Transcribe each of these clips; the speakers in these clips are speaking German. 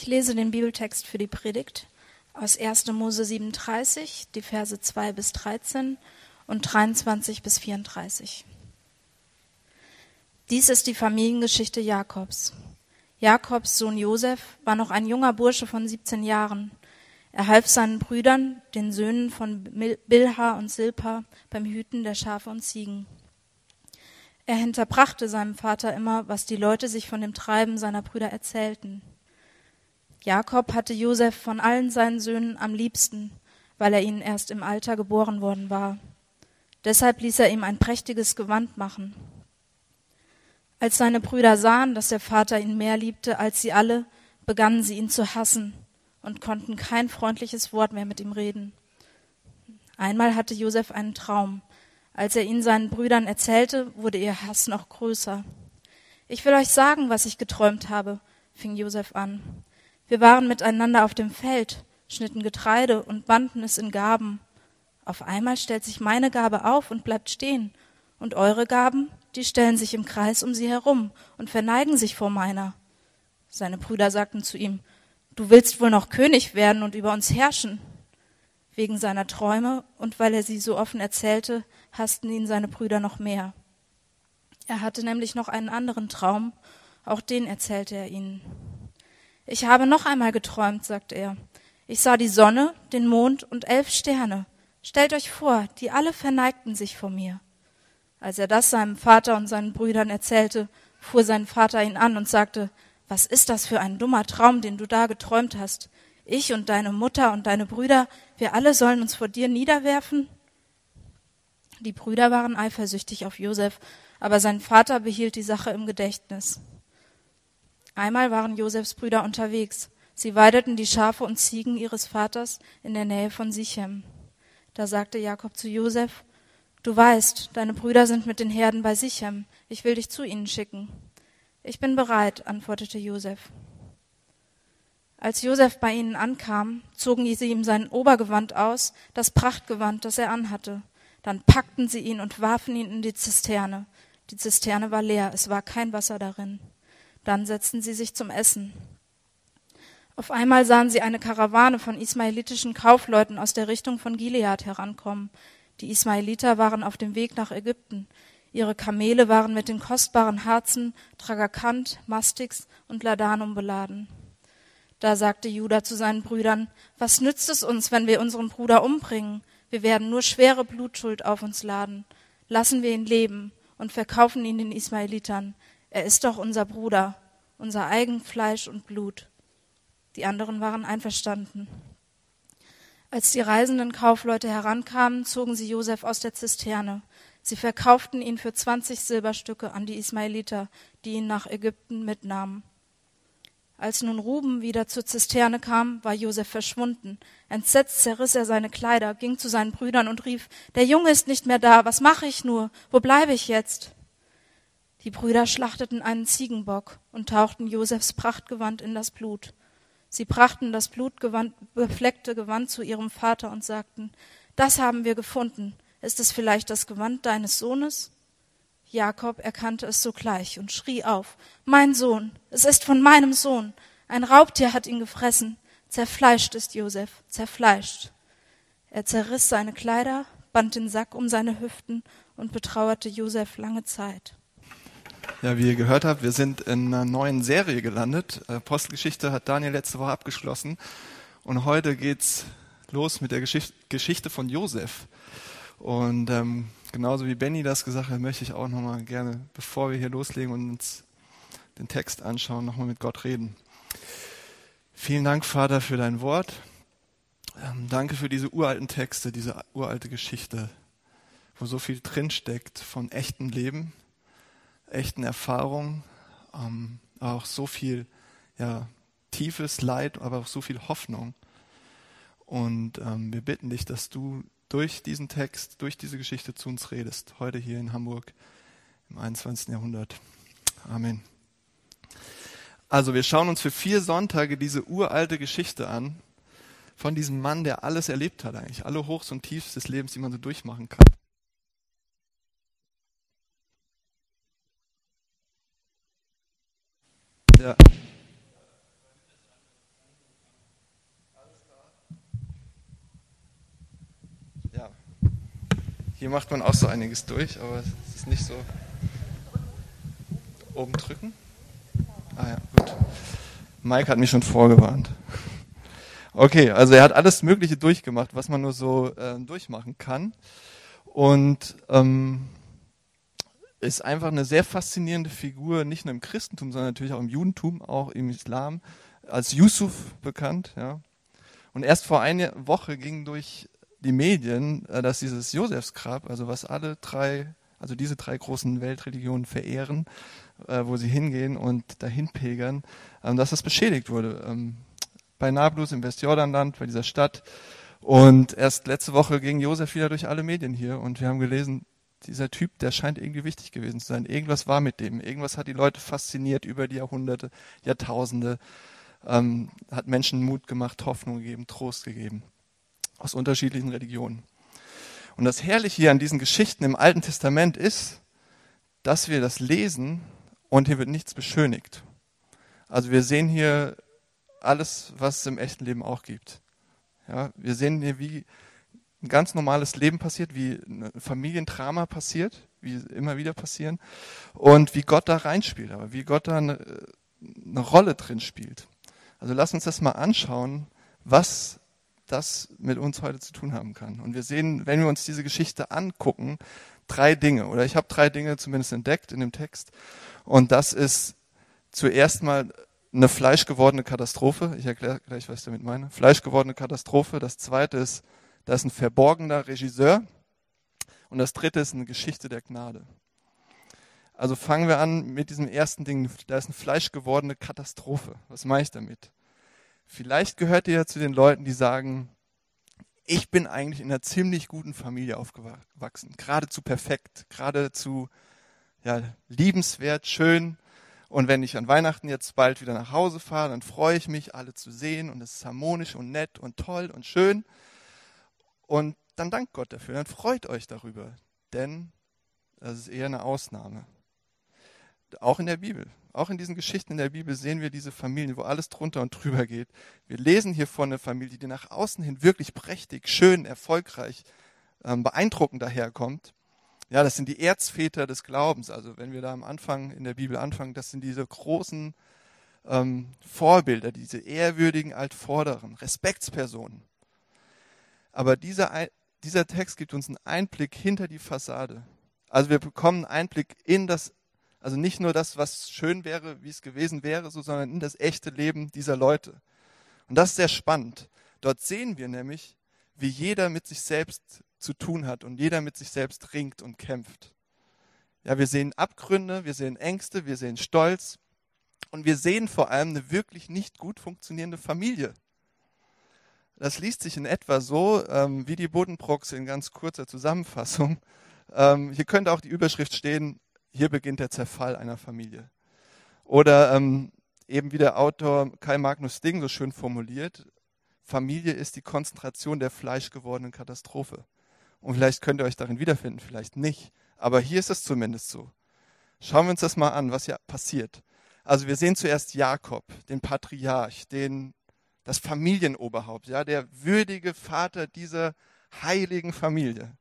Ich lese den Bibeltext für die Predigt aus 1. Mose 37, die Verse 2 bis 13 und 23 bis 34. Dies ist die Familiengeschichte Jakobs. Jakobs Sohn Josef war noch ein junger Bursche von 17 Jahren. Er half seinen Brüdern, den Söhnen von Bilha und Silpa, beim Hüten der Schafe und Ziegen. Er hinterbrachte seinem Vater immer, was die Leute sich von dem Treiben seiner Brüder erzählten. Jakob hatte Josef von allen seinen Söhnen am liebsten, weil er ihnen erst im Alter geboren worden war. Deshalb ließ er ihm ein prächtiges Gewand machen. Als seine Brüder sahen, dass der Vater ihn mehr liebte als sie alle, begannen sie ihn zu hassen und konnten kein freundliches Wort mehr mit ihm reden. Einmal hatte Josef einen Traum. Als er ihn seinen Brüdern erzählte, wurde ihr Hass noch größer. Ich will euch sagen, was ich geträumt habe, fing Josef an. Wir waren miteinander auf dem Feld, schnitten Getreide und banden es in Gaben. Auf einmal stellt sich meine Gabe auf und bleibt stehen, und eure Gaben, die stellen sich im Kreis um sie herum und verneigen sich vor meiner. Seine Brüder sagten zu ihm, Du willst wohl noch König werden und über uns herrschen. Wegen seiner Träume und weil er sie so offen erzählte, hassten ihn seine Brüder noch mehr. Er hatte nämlich noch einen anderen Traum, auch den erzählte er ihnen. Ich habe noch einmal geträumt, sagte er. Ich sah die Sonne, den Mond und elf Sterne. Stellt euch vor, die alle verneigten sich vor mir. Als er das seinem Vater und seinen Brüdern erzählte, fuhr sein Vater ihn an und sagte, was ist das für ein dummer Traum, den du da geträumt hast? Ich und deine Mutter und deine Brüder, wir alle sollen uns vor dir niederwerfen? Die Brüder waren eifersüchtig auf Josef, aber sein Vater behielt die Sache im Gedächtnis. Einmal waren Josefs Brüder unterwegs. Sie weideten die Schafe und Ziegen ihres Vaters in der Nähe von Sichem. Da sagte Jakob zu Josef, Du weißt, deine Brüder sind mit den Herden bei Sichem. Ich will dich zu ihnen schicken. Ich bin bereit, antwortete Josef. Als Josef bei ihnen ankam, zogen sie ihm sein Obergewand aus, das Prachtgewand, das er anhatte. Dann packten sie ihn und warfen ihn in die Zisterne. Die Zisterne war leer, es war kein Wasser darin. Dann setzten sie sich zum Essen. Auf einmal sahen sie eine Karawane von ismaelitischen Kaufleuten aus der Richtung von Gilead herankommen. Die Ismaeliter waren auf dem Weg nach Ägypten. Ihre Kamele waren mit den kostbaren Harzen, Tragakant, Mastix und Ladanum beladen. Da sagte Judah zu seinen Brüdern, was nützt es uns, wenn wir unseren Bruder umbringen? Wir werden nur schwere Blutschuld auf uns laden. Lassen wir ihn leben und verkaufen ihn den Ismaelitern. Er ist doch unser Bruder, unser eigen Fleisch und Blut. Die anderen waren einverstanden. Als die reisenden Kaufleute herankamen, zogen sie Josef aus der Zisterne. Sie verkauften ihn für zwanzig Silberstücke an die Ismaeliter, die ihn nach Ägypten mitnahmen. Als nun Ruben wieder zur Zisterne kam, war Josef verschwunden. Entsetzt zerriss er seine Kleider, ging zu seinen Brüdern und rief, der Junge ist nicht mehr da, was mache ich nur? Wo bleibe ich jetzt? Die Brüder schlachteten einen Ziegenbock und tauchten Josefs Prachtgewand in das Blut. Sie brachten das blutbefleckte Gewand zu ihrem Vater und sagten, das haben wir gefunden. Ist es vielleicht das Gewand deines Sohnes? Jakob erkannte es sogleich und schrie auf, Mein Sohn, es ist von meinem Sohn. Ein Raubtier hat ihn gefressen. Zerfleischt ist Josef, zerfleischt. Er zerriss seine Kleider, band den Sack um seine Hüften und betrauerte Josef lange Zeit. Ja, wie ihr gehört habt, wir sind in einer neuen Serie gelandet. Apostelgeschichte hat Daniel letzte Woche abgeschlossen. Und heute geht's los mit der Geschichte von Josef. Und ähm, genauso wie Benny das gesagt hat, möchte ich auch nochmal gerne, bevor wir hier loslegen und uns den Text anschauen, nochmal mit Gott reden. Vielen Dank, Vater, für dein Wort. Ähm, danke für diese uralten Texte, diese uralte Geschichte, wo so viel drinsteckt von echten Leben echten Erfahrungen, ähm, auch so viel ja, tiefes Leid, aber auch so viel Hoffnung. Und ähm, wir bitten dich, dass du durch diesen Text, durch diese Geschichte zu uns redest, heute hier in Hamburg im 21. Jahrhundert. Amen. Also wir schauen uns für vier Sonntage diese uralte Geschichte an von diesem Mann, der alles erlebt hat eigentlich, alle Hochs und Tiefs des Lebens, die man so durchmachen kann. Ja. ja. Hier macht man auch so einiges durch, aber es ist nicht so. Oben drücken? Ah ja, gut. Mike hat mich schon vorgewarnt. Okay, also er hat alles Mögliche durchgemacht, was man nur so äh, durchmachen kann. Und ähm, ist einfach eine sehr faszinierende Figur, nicht nur im Christentum, sondern natürlich auch im Judentum, auch im Islam, als Yusuf bekannt. Ja. Und erst vor einer Woche ging durch die Medien, äh, dass dieses Josefsgrab, also was alle drei, also diese drei großen Weltreligionen verehren, äh, wo sie hingehen und dahin pilgern, ähm, dass das beschädigt wurde. Ähm, bei Nablus im Westjordanland, bei dieser Stadt. Und erst letzte Woche ging Josef wieder durch alle Medien hier und wir haben gelesen, dieser Typ, der scheint irgendwie wichtig gewesen zu sein. Irgendwas war mit dem. Irgendwas hat die Leute fasziniert über die Jahrhunderte, Jahrtausende, ähm, hat Menschen Mut gemacht, Hoffnung gegeben, Trost gegeben aus unterschiedlichen Religionen. Und das Herrliche hier an diesen Geschichten im Alten Testament ist, dass wir das lesen und hier wird nichts beschönigt. Also wir sehen hier alles, was es im echten Leben auch gibt. Ja, wir sehen hier, wie ein ganz normales Leben passiert, wie ein Familiendrama passiert, wie immer wieder passieren und wie Gott da reinspielt, aber wie Gott da eine, eine Rolle drin spielt. Also lass uns das mal anschauen, was das mit uns heute zu tun haben kann. Und wir sehen, wenn wir uns diese Geschichte angucken, drei Dinge. Oder ich habe drei Dinge zumindest entdeckt in dem Text. Und das ist zuerst mal eine fleischgewordene Katastrophe. Ich erkläre gleich, was ich damit meine. Fleischgewordene Katastrophe. Das zweite ist, da ist ein verborgener Regisseur. Und das dritte ist eine Geschichte der Gnade. Also fangen wir an mit diesem ersten Ding. Da ist eine fleischgewordene Katastrophe. Was meine ich damit? Vielleicht gehört ihr ja zu den Leuten, die sagen, ich bin eigentlich in einer ziemlich guten Familie aufgewachsen, geradezu perfekt, geradezu ja, liebenswert, schön. Und wenn ich an Weihnachten jetzt bald wieder nach Hause fahre, dann freue ich mich, alle zu sehen und es ist harmonisch und nett und toll und schön. Und dann dankt Gott dafür, dann freut euch darüber, denn das ist eher eine Ausnahme. Auch in der Bibel. Auch in diesen Geschichten in der Bibel sehen wir diese Familien, wo alles drunter und drüber geht. Wir lesen hier von einer Familie, die nach außen hin wirklich prächtig, schön, erfolgreich, ähm, beeindruckend daherkommt. Ja, das sind die Erzväter des Glaubens. Also wenn wir da am Anfang in der Bibel anfangen, das sind diese großen ähm, Vorbilder, diese ehrwürdigen Altvorderen, Respektspersonen. Aber dieser, dieser Text gibt uns einen Einblick hinter die Fassade. Also wir bekommen einen Einblick in das also nicht nur das, was schön wäre, wie es gewesen wäre, so, sondern in das echte Leben dieser Leute. Und das ist sehr spannend. Dort sehen wir nämlich, wie jeder mit sich selbst zu tun hat und jeder mit sich selbst ringt und kämpft. Ja, wir sehen Abgründe, wir sehen Ängste, wir sehen Stolz und wir sehen vor allem eine wirklich nicht gut funktionierende Familie. Das liest sich in etwa so ähm, wie die Bodenproxe in ganz kurzer Zusammenfassung. Ähm, hier könnte auch die Überschrift stehen, hier beginnt der Zerfall einer Familie. Oder ähm, eben wie der Autor Kai Magnus Ding so schön formuliert, Familie ist die Konzentration der fleischgewordenen Katastrophe. Und vielleicht könnt ihr euch darin wiederfinden, vielleicht nicht. Aber hier ist es zumindest so. Schauen wir uns das mal an, was hier passiert. Also wir sehen zuerst Jakob, den Patriarch, den, das Familienoberhaupt, ja, der würdige Vater dieser heiligen Familie.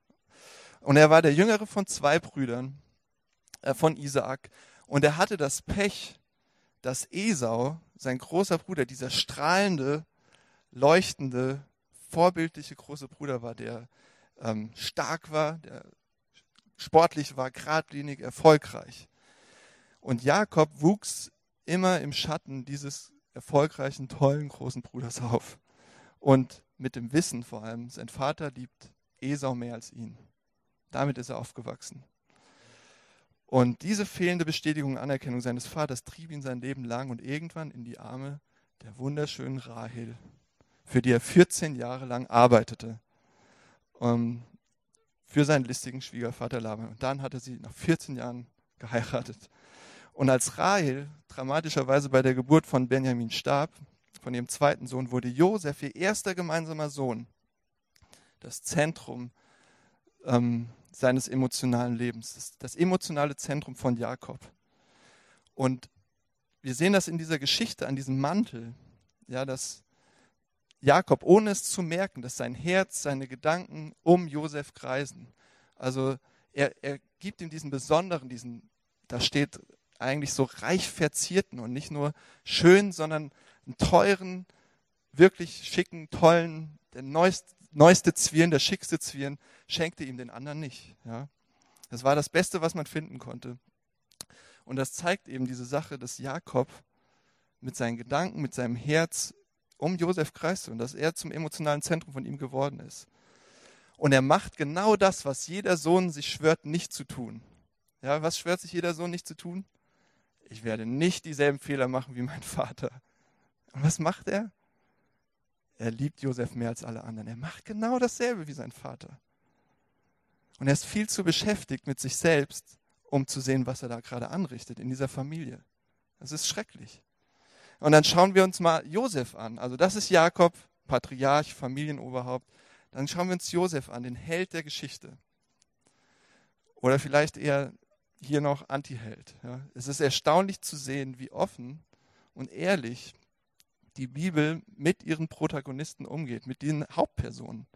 Und er war der jüngere von zwei Brüdern äh, von Isaak. Und er hatte das Pech, dass Esau, sein großer Bruder, dieser strahlende, leuchtende, vorbildliche große Bruder war, der ähm, stark war, der sportlich war, geradlinig, erfolgreich. Und Jakob wuchs immer im Schatten dieses erfolgreichen, tollen, großen Bruders auf. Und mit dem Wissen vor allem, sein Vater liebt Esau mehr als ihn. Damit ist er aufgewachsen. Und diese fehlende Bestätigung und Anerkennung seines Vaters trieb ihn sein Leben lang und irgendwann in die Arme der wunderschönen Rahel, für die er 14 Jahre lang arbeitete, um, ähm, für seinen listigen Schwiegervater Laban. Und dann hat er sie nach 14 Jahren geheiratet. Und als Rahel dramatischerweise bei der Geburt von Benjamin starb, von ihrem zweiten Sohn, wurde Josef, ihr erster gemeinsamer Sohn, das Zentrum ähm, seines emotionalen Lebens, das, das emotionale Zentrum von Jakob. Und wir sehen das in dieser Geschichte an diesem Mantel, ja, dass Jakob, ohne es zu merken, dass sein Herz, seine Gedanken um Josef kreisen. Also er, er gibt ihm diesen besonderen, diesen, da steht eigentlich so reich verzierten und nicht nur schön, sondern einen teuren, wirklich schicken, tollen, der neueste, neueste Zwirn, der schickste Zwirn, schenkte ihm den anderen nicht. Ja. Das war das Beste, was man finden konnte. Und das zeigt eben diese Sache, dass Jakob mit seinen Gedanken, mit seinem Herz um Josef kreiste und dass er zum emotionalen Zentrum von ihm geworden ist. Und er macht genau das, was jeder Sohn sich schwört, nicht zu tun. Ja, was schwört sich jeder Sohn nicht zu tun? Ich werde nicht dieselben Fehler machen wie mein Vater. Und was macht er? Er liebt Josef mehr als alle anderen. Er macht genau dasselbe wie sein Vater. Und er ist viel zu beschäftigt mit sich selbst, um zu sehen, was er da gerade anrichtet in dieser Familie. Das ist schrecklich. Und dann schauen wir uns mal Josef an. Also das ist Jakob, Patriarch, Familienoberhaupt. Dann schauen wir uns Josef an, den Held der Geschichte. Oder vielleicht eher hier noch Antiheld. Ja. Es ist erstaunlich zu sehen, wie offen und ehrlich die Bibel mit ihren Protagonisten umgeht, mit den Hauptpersonen.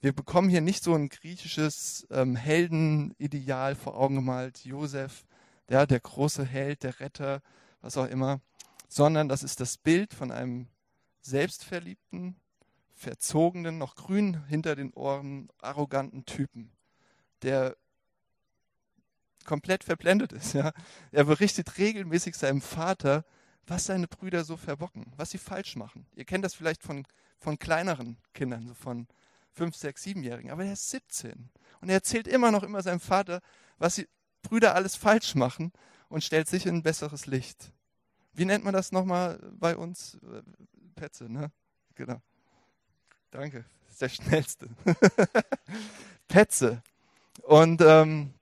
Wir bekommen hier nicht so ein griechisches ähm, Heldenideal vor Augen gemalt, Josef, der, der große Held, der Retter, was auch immer, sondern das ist das Bild von einem selbstverliebten, verzogenen, noch grün hinter den Ohren, arroganten Typen, der komplett verblendet ist. Ja. Er berichtet regelmäßig seinem Vater, was seine Brüder so verbocken, was sie falsch machen. Ihr kennt das vielleicht von, von kleineren Kindern, so von fünf, sechs, siebenjährigen, aber er ist 17 und er erzählt immer noch immer seinem Vater, was die Brüder alles falsch machen und stellt sich in ein besseres Licht. Wie nennt man das nochmal bei uns? Petze, ne? Genau. Danke, das ist der schnellste. Petze. Und ähm,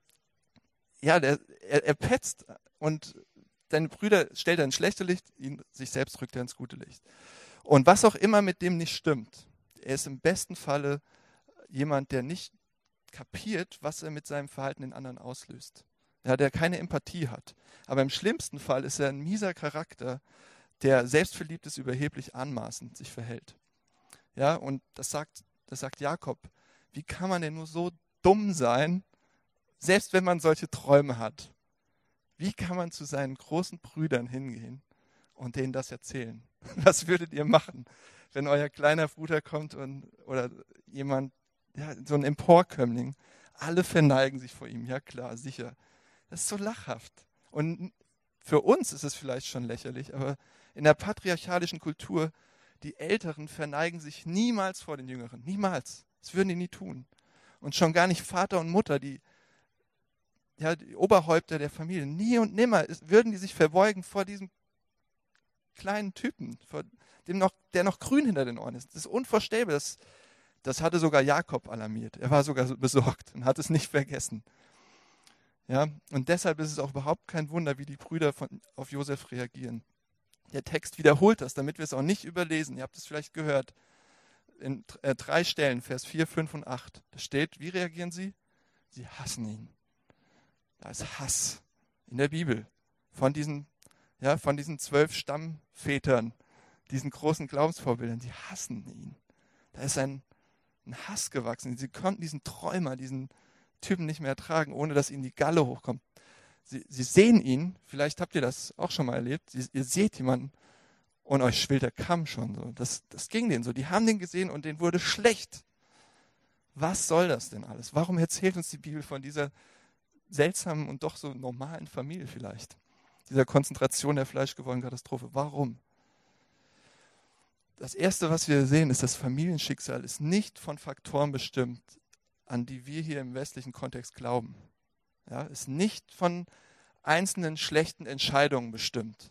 ja, der, er, er petzt und deine Brüder stellt er ins schlechte Licht, ihn sich selbst rückt er ins gute Licht. Und was auch immer mit dem nicht stimmt, er ist im besten Falle jemand, der nicht kapiert, was er mit seinem Verhalten den anderen auslöst. Ja, der keine Empathie hat. Aber im schlimmsten Fall ist er ein mieser Charakter, der selbstverliebt ist, überheblich anmaßend sich verhält. Ja, und das sagt, das sagt Jakob. Wie kann man denn nur so dumm sein, selbst wenn man solche Träume hat? Wie kann man zu seinen großen Brüdern hingehen und denen das erzählen? Was würdet ihr machen, wenn euer kleiner Bruder kommt und, oder jemand, ja, so ein Emporkömmling, alle verneigen sich vor ihm, ja klar, sicher. Das ist so lachhaft. Und für uns ist es vielleicht schon lächerlich, aber in der patriarchalischen Kultur, die Älteren verneigen sich niemals vor den Jüngeren. Niemals. Das würden die nie tun. Und schon gar nicht Vater und Mutter, die ja, die Oberhäupter der Familie, nie und nimmer würden die sich verbeugen vor diesem kleinen Typen, vor dem noch, der noch grün hinter den Ohren ist. Das ist unvorstellbar. Das, das hatte sogar Jakob alarmiert. Er war sogar besorgt und hat es nicht vergessen. Ja, und deshalb ist es auch überhaupt kein Wunder, wie die Brüder von, auf Josef reagieren. Der Text wiederholt das, damit wir es auch nicht überlesen. Ihr habt es vielleicht gehört. In äh, drei Stellen, Vers 4, 5 und 8. Da steht, wie reagieren sie? Sie hassen ihn. Da ist Hass in der Bibel von diesen, ja, von diesen zwölf Stammvätern, diesen großen Glaubensvorbildern. Sie hassen ihn. Da ist ein, ein Hass gewachsen. Sie konnten diesen Träumer, diesen Typen nicht mehr ertragen, ohne dass ihnen die Galle hochkommt. Sie, sie sehen ihn, vielleicht habt ihr das auch schon mal erlebt, sie, ihr seht jemanden und euch schwillt der Kamm schon so. Das, das ging denen so. Die haben den gesehen und denen wurde schlecht. Was soll das denn alles? Warum erzählt uns die Bibel von dieser seltsamen und doch so normalen Familie vielleicht. Dieser Konzentration der fleischgewordenen Katastrophe. Warum? Das Erste, was wir sehen, ist, das Familienschicksal ist nicht von Faktoren bestimmt, an die wir hier im westlichen Kontext glauben. Ja, ist nicht von einzelnen schlechten Entscheidungen bestimmt.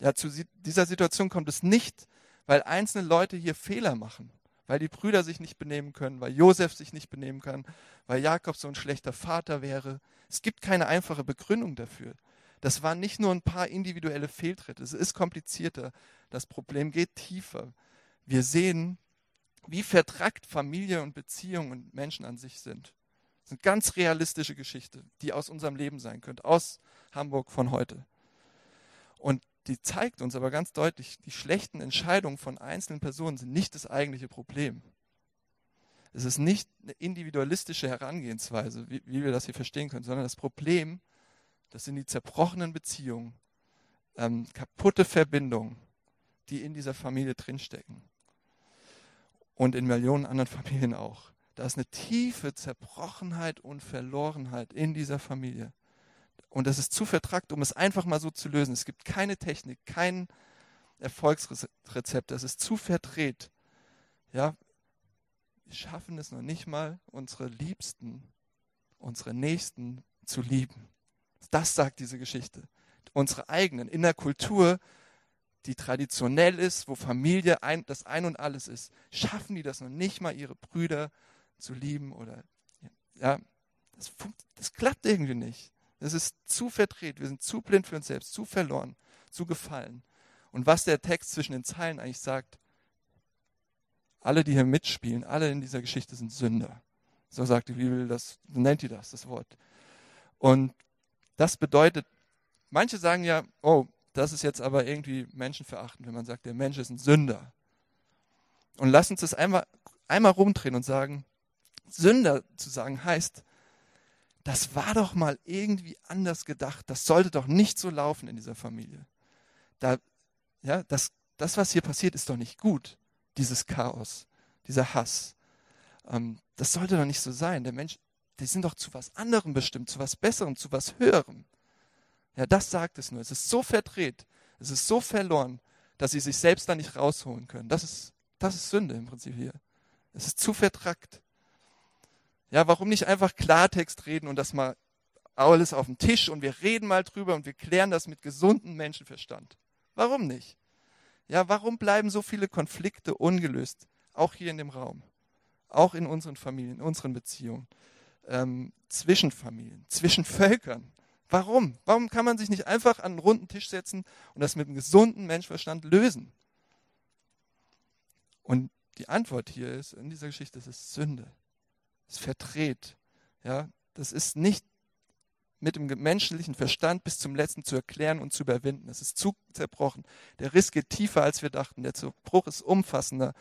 Ja, zu dieser Situation kommt es nicht, weil einzelne Leute hier Fehler machen weil die Brüder sich nicht benehmen können, weil Josef sich nicht benehmen kann, weil Jakob so ein schlechter Vater wäre. Es gibt keine einfache Begründung dafür. Das waren nicht nur ein paar individuelle Fehltritte. Es ist komplizierter. Das Problem geht tiefer. Wir sehen, wie vertrackt Familie und Beziehung und Menschen an sich sind. Das ist eine ganz realistische Geschichte, die aus unserem Leben sein könnte, aus Hamburg von heute. Und die zeigt uns aber ganz deutlich, die schlechten Entscheidungen von einzelnen Personen sind nicht das eigentliche Problem. Es ist nicht eine individualistische Herangehensweise, wie, wie wir das hier verstehen können, sondern das Problem, das sind die zerbrochenen Beziehungen, ähm, kaputte Verbindungen, die in dieser Familie drinstecken. Und in Millionen anderen Familien auch. Da ist eine tiefe Zerbrochenheit und Verlorenheit in dieser Familie. Und das ist zu vertrackt, um es einfach mal so zu lösen. Es gibt keine Technik, kein Erfolgsrezept. Das ist zu verdreht. Ja, wir schaffen es noch nicht mal, unsere Liebsten, unsere Nächsten zu lieben. Das sagt diese Geschichte. Unsere eigenen, in der Kultur, die traditionell ist, wo Familie ein, das Ein und Alles ist, schaffen die das noch nicht mal, ihre Brüder zu lieben oder, ja, das, das klappt irgendwie nicht. Das ist zu verdreht. Wir sind zu blind für uns selbst, zu verloren, zu gefallen. Und was der Text zwischen den Zeilen eigentlich sagt, alle, die hier mitspielen, alle in dieser Geschichte sind Sünder. So sagt die Bibel, das, nennt die das, das Wort. Und das bedeutet, manche sagen ja, oh, das ist jetzt aber irgendwie menschenverachtend, wenn man sagt, der Mensch ist ein Sünder. Und lass uns das einmal, einmal rumdrehen und sagen, Sünder zu sagen heißt, das war doch mal irgendwie anders gedacht. Das sollte doch nicht so laufen in dieser Familie. Da, ja, das, das, was hier passiert, ist doch nicht gut. Dieses Chaos, dieser Hass. Ähm, das sollte doch nicht so sein. Der Mensch, die sind doch zu was anderem bestimmt, zu was Besserem, zu was Höherem. Ja, das sagt es nur. Es ist so verdreht, es ist so verloren, dass sie sich selbst da nicht rausholen können. Das ist, das ist Sünde im Prinzip hier. Es ist zu vertrackt. Ja, warum nicht einfach Klartext reden und das mal alles auf den Tisch und wir reden mal drüber und wir klären das mit gesundem Menschenverstand? Warum nicht? Ja, warum bleiben so viele Konflikte ungelöst? Auch hier in dem Raum. Auch in unseren Familien, in unseren Beziehungen. Ähm, zwischen Familien, zwischen Völkern. Warum? Warum kann man sich nicht einfach an einen runden Tisch setzen und das mit einem gesunden Menschenverstand lösen? Und die Antwort hier ist, in dieser Geschichte, es ist Sünde ist verdreht. Ja, das ist nicht mit dem menschlichen Verstand bis zum letzten zu erklären und zu überwinden. Es ist zu zerbrochen. Der Riss geht tiefer, als wir dachten. Der Zerbruch ist umfassender.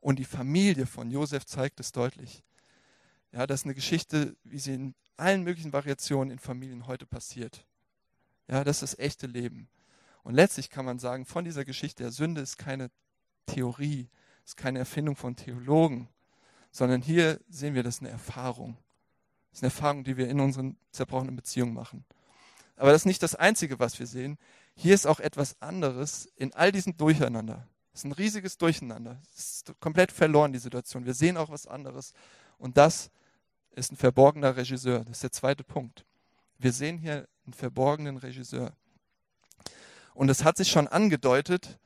Und die Familie von Josef zeigt es deutlich. Ja, das ist eine Geschichte, wie sie in allen möglichen Variationen in Familien heute passiert. Ja, das ist das echte Leben. Und letztlich kann man sagen, von dieser Geschichte der Sünde ist keine Theorie, ist keine Erfindung von Theologen, sondern hier sehen wir, das ist eine Erfahrung. Das ist eine Erfahrung, die wir in unseren zerbrochenen Beziehungen machen. Aber das ist nicht das Einzige, was wir sehen. Hier ist auch etwas anderes in all diesem Durcheinander. Es ist ein riesiges Durcheinander. Es ist komplett verloren, die Situation. Wir sehen auch was anderes. Und das ist ein verborgener Regisseur. Das ist der zweite Punkt. Wir sehen hier einen verborgenen Regisseur. Und es hat sich schon angedeutet,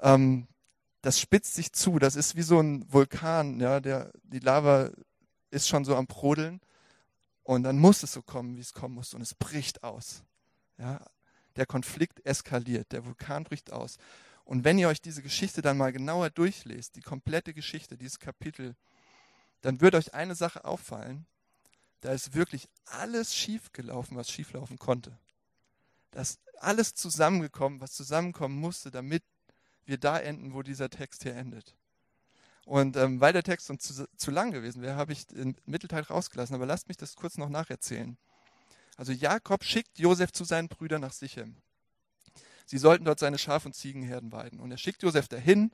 ähm, das spitzt sich zu. Das ist wie so ein Vulkan, ja, der, die Lava ist schon so am Brodeln. Und dann muss es so kommen, wie es kommen muss. Und es bricht aus. Ja, der Konflikt eskaliert, der Vulkan bricht aus. Und wenn ihr euch diese Geschichte dann mal genauer durchlest, die komplette Geschichte, dieses Kapitel, dann wird euch eine Sache auffallen. Da ist wirklich alles schiefgelaufen, was schieflaufen konnte. Da ist alles zusammengekommen, was zusammenkommen musste, damit wir da enden, wo dieser Text hier endet. Und ähm, weil der Text uns zu, zu lang gewesen wäre, habe ich den Mittelteil rausgelassen. Aber lasst mich das kurz noch nacherzählen. Also Jakob schickt Josef zu seinen Brüdern nach Sichem. Sie sollten dort seine Schaf- und Ziegenherden weiden. Und er schickt Josef dahin,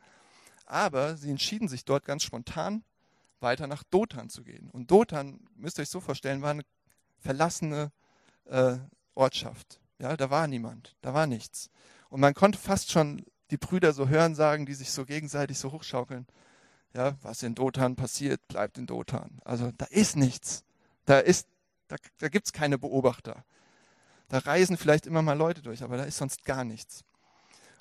aber sie entschieden sich dort ganz spontan weiter nach Dothan zu gehen. Und Dothan, müsst ihr euch so vorstellen, war eine verlassene äh, Ortschaft. Ja, da war niemand, da war nichts. Und man konnte fast schon die Brüder so hören sagen, die sich so gegenseitig so hochschaukeln. Ja, was in Dothan passiert, bleibt in Dothan. Also da ist nichts. Da, da, da gibt es keine Beobachter. Da reisen vielleicht immer mal Leute durch, aber da ist sonst gar nichts.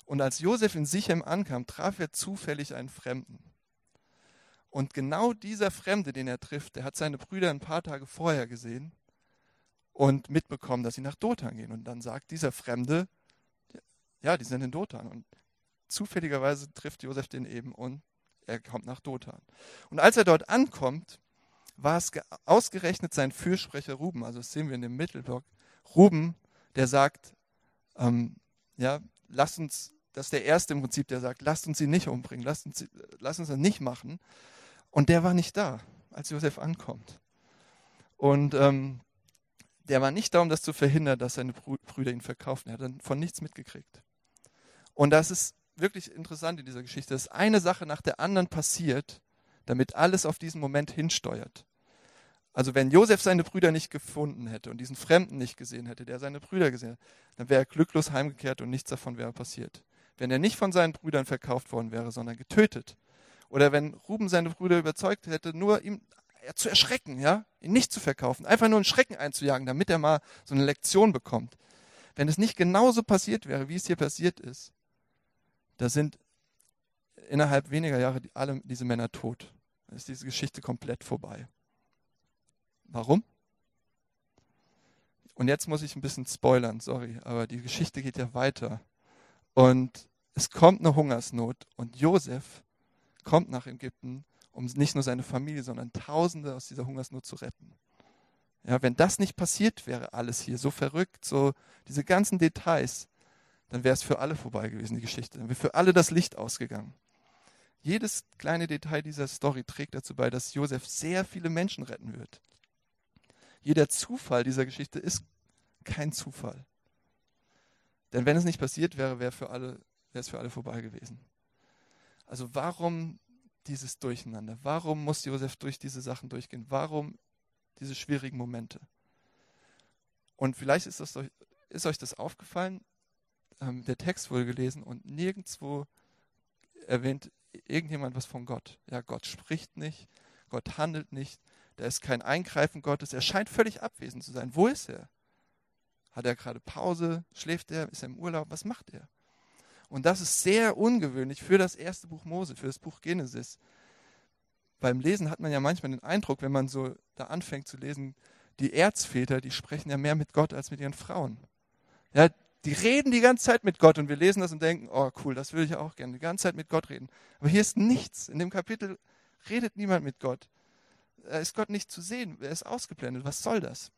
Und als Josef in Sichem ankam, traf er zufällig einen Fremden. Und genau dieser Fremde, den er trifft, der hat seine Brüder ein paar Tage vorher gesehen und mitbekommen, dass sie nach Dothan gehen. Und dann sagt dieser Fremde, ja, die sind in Dothan. Und zufälligerweise trifft Josef den eben und er kommt nach Dothan. Und als er dort ankommt, war es ausgerechnet sein Fürsprecher Ruben, also das sehen wir in dem Mittelblock, Ruben, der sagt, ähm, ja, lasst uns, das ist der Erste im Prinzip, der sagt, lasst uns sie nicht umbringen, lasst uns, lasst uns das nicht machen. Und der war nicht da. als Josef ankommt. Und ähm, der war nicht da, um das zu verhindern, dass seine Brüder ihn verkaufen. Er hat dann von nichts mitgekriegt. Und das ist wirklich interessant in dieser Geschichte, dass eine Sache nach der anderen passiert, damit alles auf diesen Moment hinsteuert. Also wenn Josef seine Brüder nicht gefunden hätte und diesen Fremden nicht gesehen hätte, der seine Brüder gesehen hat, dann wäre er glücklos heimgekehrt und nichts davon wäre passiert. Wenn er nicht von seinen Brüdern verkauft worden wäre, sondern getötet. Oder wenn Ruben seine Brüder überzeugt hätte, nur ihm zu erschrecken, ja, ihn nicht zu verkaufen, einfach nur einen Schrecken einzujagen, damit er mal so eine Lektion bekommt. Wenn es nicht genauso passiert wäre, wie es hier passiert ist, da sind innerhalb weniger Jahre alle diese Männer tot. Dann ist diese Geschichte komplett vorbei. Warum? Und jetzt muss ich ein bisschen spoilern, sorry, aber die Geschichte geht ja weiter. Und es kommt eine Hungersnot und Josef kommt nach Ägypten, um nicht nur seine Familie, sondern Tausende aus dieser Hungersnot zu retten. Ja, wenn das nicht passiert wäre, alles hier, so verrückt, so diese ganzen Details, dann wäre es für alle vorbei gewesen, die Geschichte. Dann wäre für alle das Licht ausgegangen. Jedes kleine Detail dieser Story trägt dazu bei, dass Josef sehr viele Menschen retten wird. Jeder Zufall dieser Geschichte ist kein Zufall. Denn wenn es nicht passiert wäre, wäre, für alle, wäre es für alle vorbei gewesen. Also warum dieses Durcheinander? Warum muss Josef durch diese Sachen durchgehen? Warum diese schwierigen Momente? Und vielleicht ist, das, ist euch das aufgefallen, ähm, der Text wurde gelesen und nirgendwo erwähnt irgendjemand was von Gott. Ja, Gott spricht nicht, Gott handelt nicht, da ist kein Eingreifen Gottes, er scheint völlig abwesend zu sein. Wo ist er? Hat er gerade Pause? Schläft er? Ist er im Urlaub? Was macht er? Und das ist sehr ungewöhnlich für das erste Buch Mose, für das Buch Genesis. Beim Lesen hat man ja manchmal den Eindruck, wenn man so da anfängt zu lesen, die Erzväter, die sprechen ja mehr mit Gott als mit ihren Frauen. Ja, die reden die ganze Zeit mit Gott und wir lesen das und denken, oh cool, das würde ich auch gerne, die ganze Zeit mit Gott reden. Aber hier ist nichts. In dem Kapitel redet niemand mit Gott. Da ist Gott nicht zu sehen. Er ist ausgeblendet. Was soll das?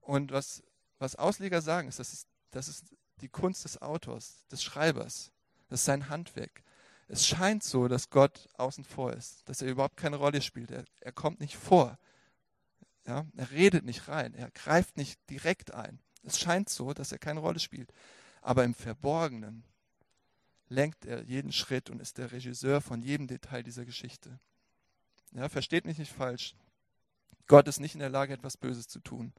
Und was, was Ausleger sagen, ist, das ist, das ist die Kunst des Autors, des Schreibers. Das ist sein Handwerk. Es scheint so, dass Gott außen vor ist, dass er überhaupt keine Rolle spielt. Er, er kommt nicht vor. Ja? Er redet nicht rein. Er greift nicht direkt ein. Es scheint so, dass er keine Rolle spielt. Aber im Verborgenen lenkt er jeden Schritt und ist der Regisseur von jedem Detail dieser Geschichte. Ja, versteht mich nicht falsch. Gott ist nicht in der Lage, etwas Böses zu tun.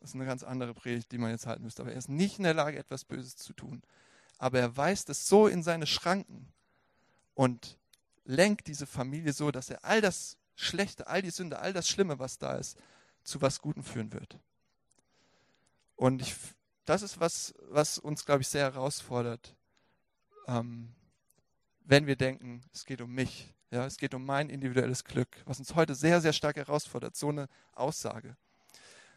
Das ist eine ganz andere Predigt, die man jetzt halten müsste. Aber er ist nicht in der Lage, etwas Böses zu tun. Aber er weist es so in seine Schranken und lenkt diese Familie so, dass er all das Schlechte, all die Sünde, all das Schlimme, was da ist, zu was Guten führen wird. Und ich, das ist was, was uns, glaube ich, sehr herausfordert, ähm, wenn wir denken, es geht um mich, ja, es geht um mein individuelles Glück, was uns heute sehr, sehr stark herausfordert, so eine Aussage.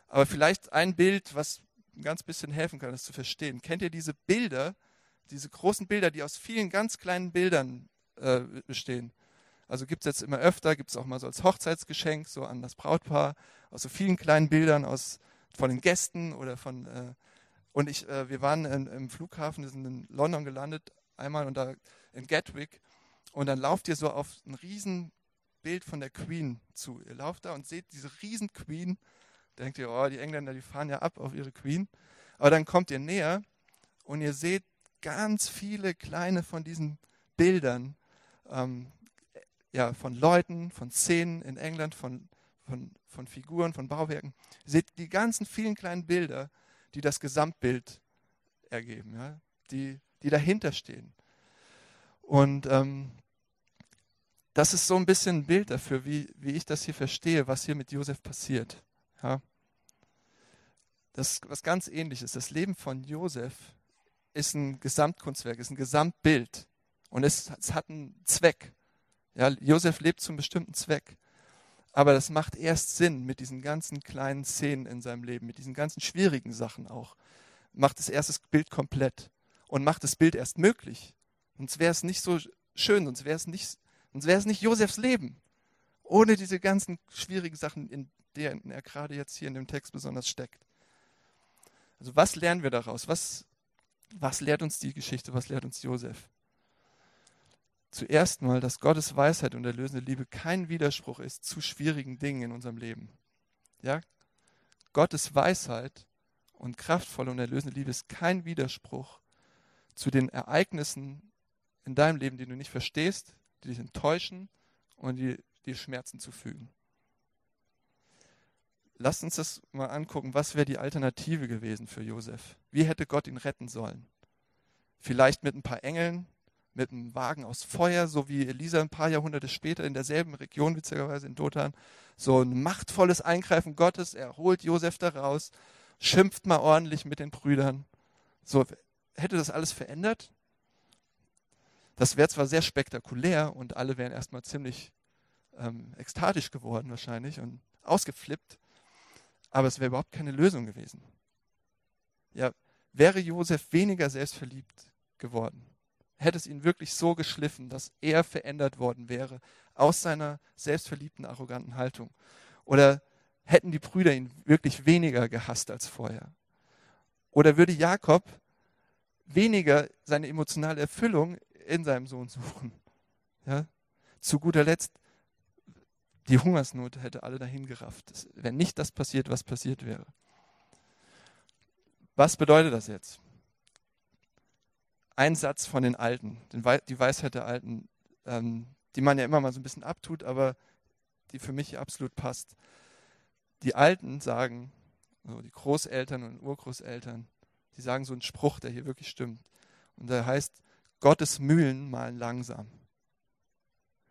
Aber vielleicht ein Bild, was ein ganz bisschen helfen kann, das zu verstehen. Kennt ihr diese Bilder, diese großen Bilder, die aus vielen ganz kleinen Bildern äh, bestehen? Also gibt es jetzt immer öfter, gibt es auch mal so als Hochzeitsgeschenk, so an das Brautpaar, aus so vielen kleinen Bildern aus, von den Gästen oder von. Äh, und ich, äh, wir waren in, im Flughafen, wir sind in London gelandet, einmal und da in Gatwick. Und dann lauft ihr so auf ein Riesenbild von der Queen zu. Ihr lauft da und seht diese riesen Queen denkt ihr, oh, die Engländer, die fahren ja ab auf ihre Queen. Aber dann kommt ihr näher und ihr seht ganz viele kleine von diesen Bildern ähm, ja, von Leuten, von Szenen in England, von, von, von Figuren, von Bauwerken. Ihr seht die ganzen vielen kleinen Bilder, die das Gesamtbild ergeben, ja, die, die dahinter stehen. Und ähm, das ist so ein bisschen ein Bild dafür, wie, wie ich das hier verstehe, was hier mit Josef passiert. Ja. Das ist was ganz ähnliches. Das Leben von Josef ist ein Gesamtkunstwerk, ist ein Gesamtbild. Und es, es hat einen Zweck. Ja, Josef lebt zum bestimmten Zweck. Aber das macht erst Sinn mit diesen ganzen kleinen Szenen in seinem Leben, mit diesen ganzen schwierigen Sachen auch. Macht das erste Bild komplett und macht das Bild erst möglich. Sonst wäre es nicht so schön, sonst wäre es nicht, nicht Josefs Leben. Ohne diese ganzen schwierigen Sachen, in der er gerade jetzt hier in dem Text besonders steckt. Also was lernen wir daraus? Was, was lehrt uns die Geschichte? Was lehrt uns Josef? Zuerst mal, dass Gottes Weisheit und erlösende Liebe kein Widerspruch ist zu schwierigen Dingen in unserem Leben. Ja? Gottes Weisheit und kraftvolle und erlösende Liebe ist kein Widerspruch zu den Ereignissen in deinem Leben, die du nicht verstehst, die dich enttäuschen und die dir Schmerzen zufügen. Lasst uns das mal angucken, was wäre die Alternative gewesen für Josef? Wie hätte Gott ihn retten sollen? Vielleicht mit ein paar Engeln, mit einem Wagen aus Feuer, so wie Elisa ein paar Jahrhunderte später in derselben Region, witzigerweise in Dothan, so ein machtvolles Eingreifen Gottes, er holt Josef da raus, schimpft mal ordentlich mit den Brüdern. So, hätte das alles verändert? Das wäre zwar sehr spektakulär und alle wären erstmal ziemlich ähm, ekstatisch geworden wahrscheinlich und ausgeflippt, aber es wäre überhaupt keine Lösung gewesen. Ja, wäre Josef weniger selbstverliebt geworden, hätte es ihn wirklich so geschliffen, dass er verändert worden wäre aus seiner selbstverliebten, arroganten Haltung. Oder hätten die Brüder ihn wirklich weniger gehasst als vorher? Oder würde Jakob weniger seine emotionale Erfüllung in seinem Sohn suchen? Ja? Zu guter Letzt, die Hungersnot hätte alle dahin gerafft, wenn nicht das passiert, was passiert wäre. Was bedeutet das jetzt? Ein Satz von den Alten, die Weisheit der Alten, ähm, die man ja immer mal so ein bisschen abtut, aber die für mich absolut passt. Die Alten sagen, also die Großeltern und Urgroßeltern, die sagen so einen Spruch, der hier wirklich stimmt. Und der heißt, Gottes Mühlen malen langsam.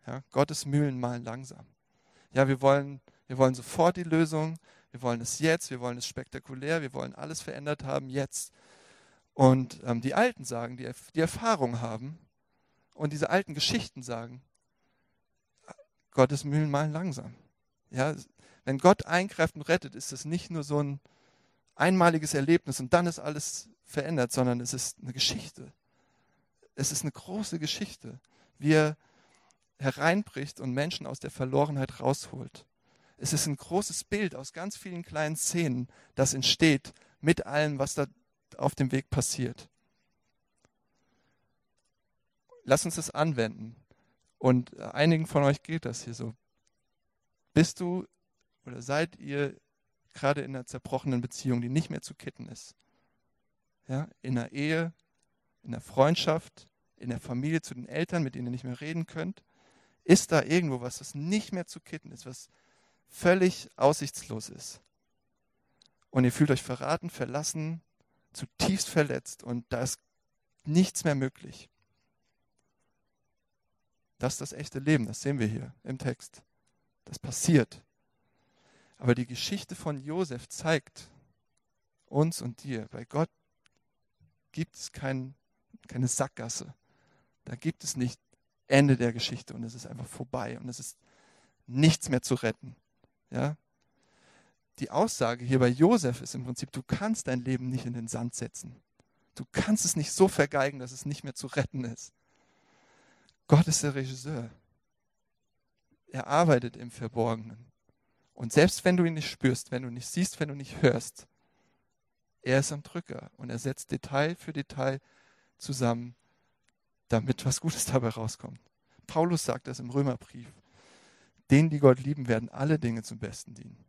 Ja, Gottes Mühlen malen langsam. Ja, wir wollen, wir wollen sofort die Lösung, wir wollen es jetzt, wir wollen es spektakulär, wir wollen alles verändert haben jetzt. Und ähm, die Alten sagen, die, die Erfahrung haben und diese alten Geschichten sagen, Gottes Mühlen malen langsam. Ja, wenn Gott eingreift und rettet, ist es nicht nur so ein einmaliges Erlebnis und dann ist alles verändert, sondern es ist eine Geschichte. Es ist eine große Geschichte, wie er hereinbricht und Menschen aus der Verlorenheit rausholt. Es ist ein großes Bild aus ganz vielen kleinen Szenen, das entsteht mit allem, was da auf dem Weg passiert. Lass uns das anwenden. Und einigen von euch geht das hier so. Bist du oder seid ihr gerade in einer zerbrochenen Beziehung, die nicht mehr zu kitten ist. Ja, in der Ehe, in der Freundschaft, in der Familie zu den Eltern, mit denen ihr nicht mehr reden könnt. Ist da irgendwo was, das nicht mehr zu kitten ist, was völlig aussichtslos ist? Und ihr fühlt euch verraten, verlassen, zutiefst verletzt und da ist nichts mehr möglich. Das ist das echte Leben, das sehen wir hier im Text. Das passiert. Aber die Geschichte von Josef zeigt uns und dir, bei Gott gibt es kein, keine Sackgasse. Da gibt es nicht Ende der Geschichte und es ist einfach vorbei und es ist nichts mehr zu retten. Ja? Die Aussage hier bei Josef ist im Prinzip, du kannst dein Leben nicht in den Sand setzen. Du kannst es nicht so vergeigen, dass es nicht mehr zu retten ist. Gott ist der Regisseur. Er arbeitet im Verborgenen. Und selbst wenn du ihn nicht spürst, wenn du nicht siehst, wenn du nicht hörst, er ist am Drücker und er setzt Detail für Detail zusammen, damit was Gutes dabei rauskommt. Paulus sagt das im Römerbrief. Denen, die Gott lieben, werden alle Dinge zum Besten dienen.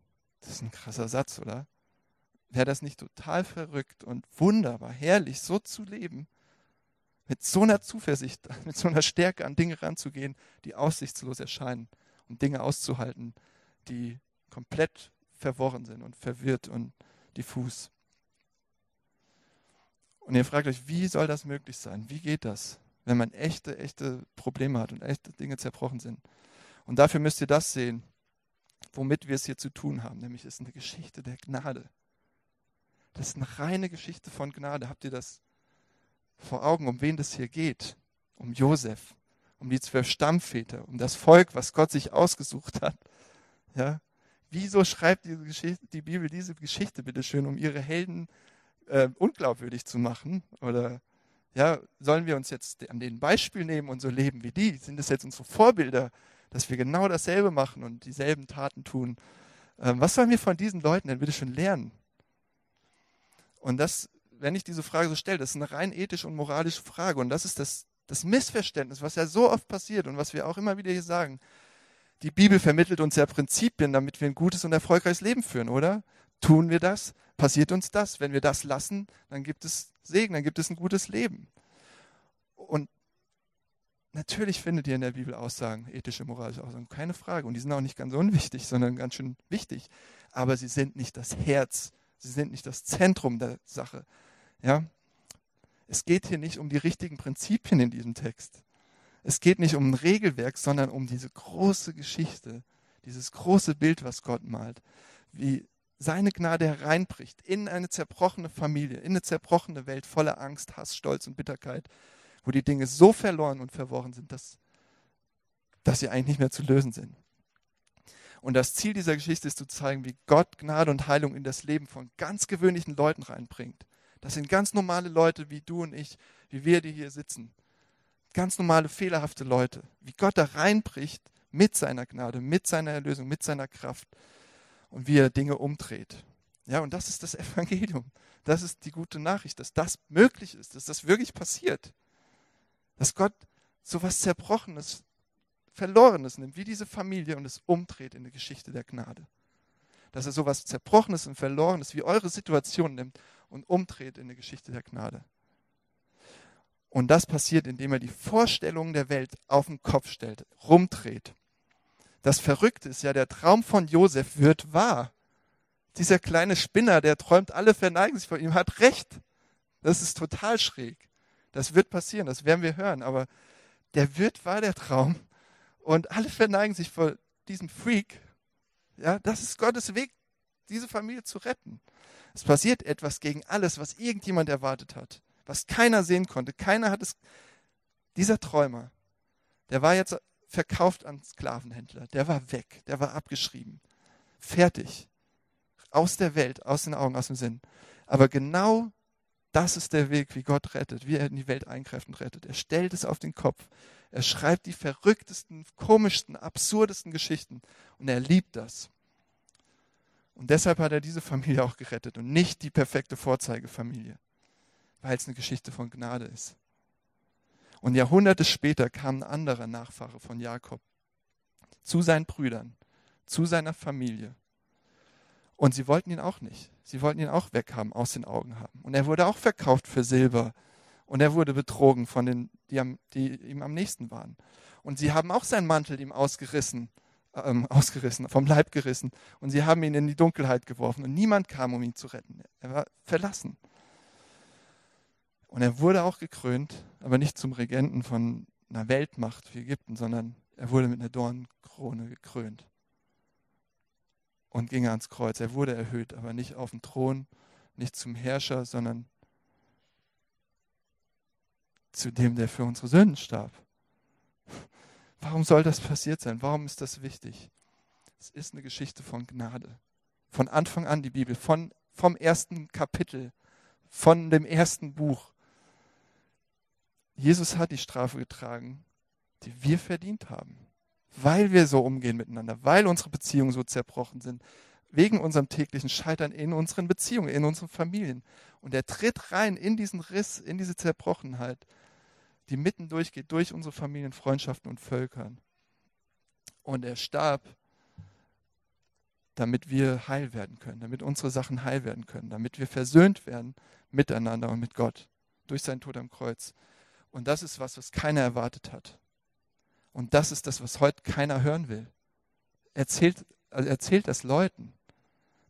Das ist ein krasser Satz, oder? Wäre das nicht total verrückt und wunderbar, herrlich, so zu leben, mit so einer Zuversicht, mit so einer Stärke an Dinge ranzugehen, die aussichtslos erscheinen und Dinge auszuhalten, die komplett verworren sind und verwirrt und diffus. Und ihr fragt euch, wie soll das möglich sein? Wie geht das, wenn man echte, echte Probleme hat und echte Dinge zerbrochen sind? Und dafür müsst ihr das sehen, womit wir es hier zu tun haben, nämlich es ist eine Geschichte der Gnade. Das ist eine reine Geschichte von Gnade. Habt ihr das vor Augen, um wen das hier geht? Um Josef, um die zwölf Stammväter, um das Volk, was Gott sich ausgesucht hat. Ja? Wieso schreibt die, die Bibel diese Geschichte bitte schön, um ihre Helden äh, unglaubwürdig zu machen? Oder ja, sollen wir uns jetzt an den Beispiel nehmen und so leben wie die? Sind das jetzt unsere Vorbilder, dass wir genau dasselbe machen und dieselben Taten tun? Ähm, was sollen wir von diesen Leuten denn bitte schön lernen? Und das, wenn ich diese Frage so stelle, das ist eine rein ethische und moralische Frage. Und das ist das das Missverständnis, was ja so oft passiert und was wir auch immer wieder hier sagen. Die Bibel vermittelt uns ja Prinzipien, damit wir ein gutes und erfolgreiches Leben führen, oder? Tun wir das, passiert uns das. Wenn wir das lassen, dann gibt es Segen, dann gibt es ein gutes Leben. Und natürlich findet ihr in der Bibel Aussagen, ethische, moralische Aussagen, keine Frage. Und die sind auch nicht ganz unwichtig, sondern ganz schön wichtig. Aber sie sind nicht das Herz, sie sind nicht das Zentrum der Sache. Ja? Es geht hier nicht um die richtigen Prinzipien in diesem Text. Es geht nicht um ein Regelwerk, sondern um diese große Geschichte, dieses große Bild, was Gott malt, wie seine Gnade hereinbricht in eine zerbrochene Familie, in eine zerbrochene Welt voller Angst, Hass, Stolz und Bitterkeit, wo die Dinge so verloren und verworren sind, dass, dass sie eigentlich nicht mehr zu lösen sind. Und das Ziel dieser Geschichte ist zu zeigen, wie Gott Gnade und Heilung in das Leben von ganz gewöhnlichen Leuten reinbringt. Das sind ganz normale Leute wie du und ich, wie wir, die hier sitzen. Ganz normale, fehlerhafte Leute. Wie Gott da reinbricht mit seiner Gnade, mit seiner Erlösung, mit seiner Kraft und wie er Dinge umdreht. Ja, und das ist das Evangelium. Das ist die gute Nachricht, dass das möglich ist, dass das wirklich passiert. Dass Gott so was Zerbrochenes, Verlorenes nimmt, wie diese Familie, und es umdreht in die Geschichte der Gnade. Dass er so was Zerbrochenes und Verlorenes wie eure Situation nimmt und umdreht in die Geschichte der Gnade. Und das passiert, indem er die Vorstellungen der Welt auf den Kopf stellt, rumdreht das Verrückte ist ja, der Traum von Josef wird wahr. Dieser kleine Spinner, der träumt, alle verneigen sich vor ihm, hat recht. Das ist total schräg. Das wird passieren, das werden wir hören. Aber der wird wahr, der Traum. Und alle verneigen sich vor diesem Freak. Ja, das ist Gottes Weg, diese Familie zu retten. Es passiert etwas gegen alles, was irgendjemand erwartet hat, was keiner sehen konnte. Keiner hat es. Dieser Träumer, der war jetzt verkauft an Sklavenhändler. Der war weg, der war abgeschrieben. Fertig. Aus der Welt, aus den Augen, aus dem Sinn. Aber genau das ist der Weg, wie Gott rettet, wie er in die Welt eingreift und rettet. Er stellt es auf den Kopf. Er schreibt die verrücktesten, komischsten, absurdesten Geschichten. Und er liebt das. Und deshalb hat er diese Familie auch gerettet und nicht die perfekte Vorzeigefamilie, weil es eine Geschichte von Gnade ist. Und Jahrhunderte später kam ein anderer Nachfahre von Jakob zu seinen Brüdern, zu seiner Familie. Und sie wollten ihn auch nicht. Sie wollten ihn auch weghaben, aus den Augen haben. Und er wurde auch verkauft für Silber. Und er wurde betrogen von den, die, am, die ihm am nächsten waren. Und sie haben auch seinen Mantel ihm ausgerissen, ähm, ausgerissen, vom Leib gerissen. Und sie haben ihn in die Dunkelheit geworfen. Und niemand kam, um ihn zu retten. Er war verlassen. Und er wurde auch gekrönt, aber nicht zum Regenten von einer Weltmacht wie Ägypten, sondern er wurde mit einer Dornkrone gekrönt und ging ans Kreuz. Er wurde erhöht, aber nicht auf den Thron, nicht zum Herrscher, sondern zu dem, der für unsere Sünden starb. Warum soll das passiert sein? Warum ist das wichtig? Es ist eine Geschichte von Gnade. Von Anfang an die Bibel, von, vom ersten Kapitel, von dem ersten Buch. Jesus hat die Strafe getragen, die wir verdient haben, weil wir so umgehen miteinander, weil unsere Beziehungen so zerbrochen sind, wegen unserem täglichen Scheitern in unseren Beziehungen, in unseren Familien. Und er tritt rein in diesen Riss, in diese Zerbrochenheit, die mitten durchgeht, durch unsere Familien, Freundschaften und Völkern. Und er starb, damit wir heil werden können, damit unsere Sachen heil werden können, damit wir versöhnt werden miteinander und mit Gott durch seinen Tod am Kreuz. Und das ist was, was keiner erwartet hat. Und das ist das, was heute keiner hören will. Erzählt, also erzählt das Leuten.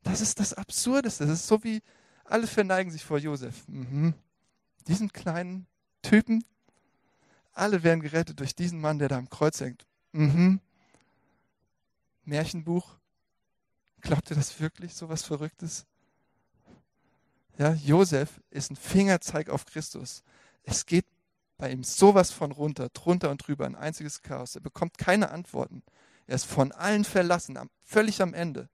Das ist das Absurdeste. Das ist so wie, alle verneigen sich vor Josef. Mhm. Diesen kleinen Typen, alle werden gerettet durch diesen Mann, der da am Kreuz hängt. Mhm. Märchenbuch. Glaubt ihr das wirklich, so was Verrücktes? Ja, Josef ist ein Fingerzeig auf Christus. Es geht bei ihm sowas von runter, drunter und drüber, ein einziges Chaos. Er bekommt keine Antworten. Er ist von allen verlassen, völlig am Ende.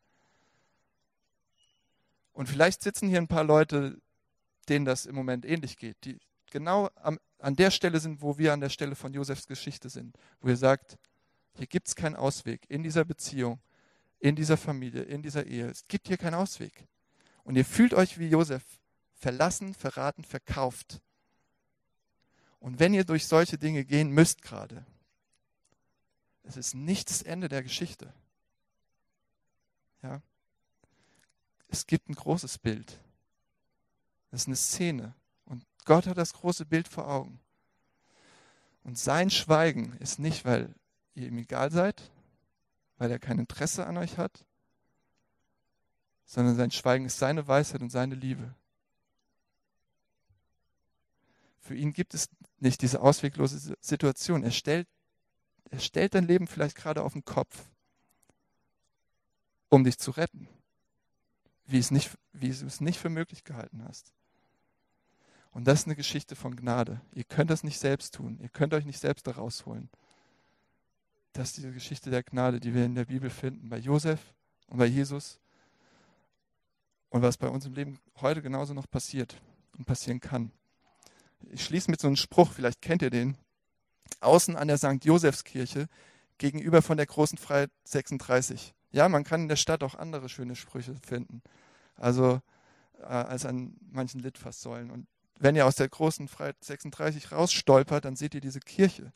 Und vielleicht sitzen hier ein paar Leute, denen das im Moment ähnlich geht, die genau am, an der Stelle sind, wo wir an der Stelle von Josefs Geschichte sind, wo ihr sagt, hier gibt es keinen Ausweg in dieser Beziehung, in dieser Familie, in dieser Ehe. Es gibt hier keinen Ausweg. Und ihr fühlt euch wie Josef verlassen, verraten, verkauft Und wenn ihr durch solche Dinge gehen müsst gerade, es ist nicht das Ende der Geschichte. Ja? Es gibt ein großes Bild. Das ist eine Szene. Und Gott hat das große Bild vor Augen. Und sein Schweigen ist nicht, weil ihr ihm egal seid, weil er kein Interesse an euch hat, sondern sein Schweigen ist seine Weisheit und seine Liebe. Für ihn gibt es nicht diese ausweglose Situation. Er stellt, er stellt dein Leben vielleicht gerade auf den Kopf, um dich zu retten, wie, es nicht, wie du es nicht für möglich gehalten hast. Und das ist eine Geschichte von Gnade. Ihr könnt das nicht selbst tun. Ihr könnt euch nicht selbst da rausholen. Das ist diese Geschichte der Gnade, die wir in der Bibel finden, bei Josef und bei Jesus. Und was bei uns im Leben heute genauso noch passiert und passieren kann. Ich schließe mit so einem Spruch, vielleicht kennt ihr den. Außen an der St. Josefskirche, gegenüber von der Großen Freiheit 36. Ja, man kann in der Stadt auch andere schöne Sprüche finden. Also äh, als an manchen Litfaßsäulen. Und wenn ihr aus der Großen Freiheit 36 rausstolpert, dann seht ihr diese Kirche.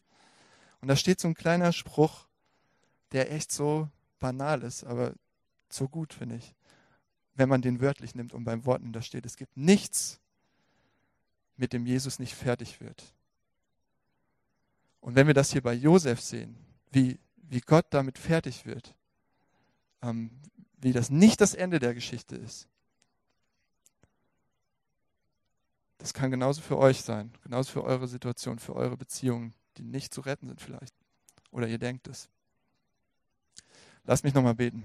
Und da steht so ein kleiner Spruch, der echt so banal ist, aber so gut, finde ich. Wenn man den wörtlich nimmt und beim Worten da steht, es gibt nichts, mit dem Jesus nicht fertig wird. Und wenn wir das hier bei Josef sehen, wie, wie Gott damit fertig wird, ähm, wie das nicht das Ende der Geschichte ist, das kann genauso für euch sein, genauso für eure Situation, für eure Beziehungen, die nicht zu retten sind vielleicht. Oder ihr denkt es. Lasst mich nochmal beten.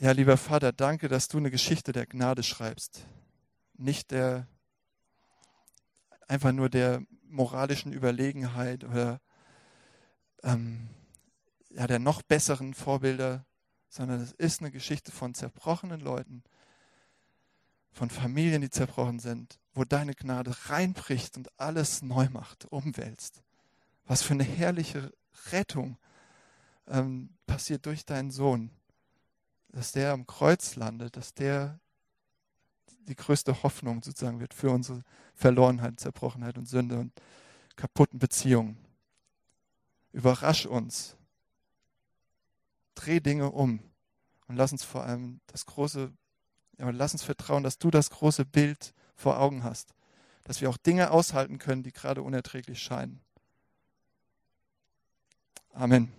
Ja, lieber Vater, danke, dass du eine Geschichte der Gnade schreibst. Nicht der, einfach nur der moralischen Überlegenheit oder ähm, ja, der noch besseren Vorbilder, sondern es ist eine Geschichte von zerbrochenen Leuten, von Familien, die zerbrochen sind, wo deine Gnade reinbricht und alles neu macht, umwälzt. Was für eine herrliche Rettung ähm, passiert durch deinen Sohn dass der am Kreuz landet, dass der die größte Hoffnung sozusagen wird für unsere Verlorenheit, Zerbrochenheit und Sünde und kaputten Beziehungen. Überrasch uns. Dreh Dinge um und lass uns vor allem das große, ja, lass uns vertrauen, dass du das große Bild vor Augen hast, dass wir auch Dinge aushalten können, die gerade unerträglich scheinen. Amen.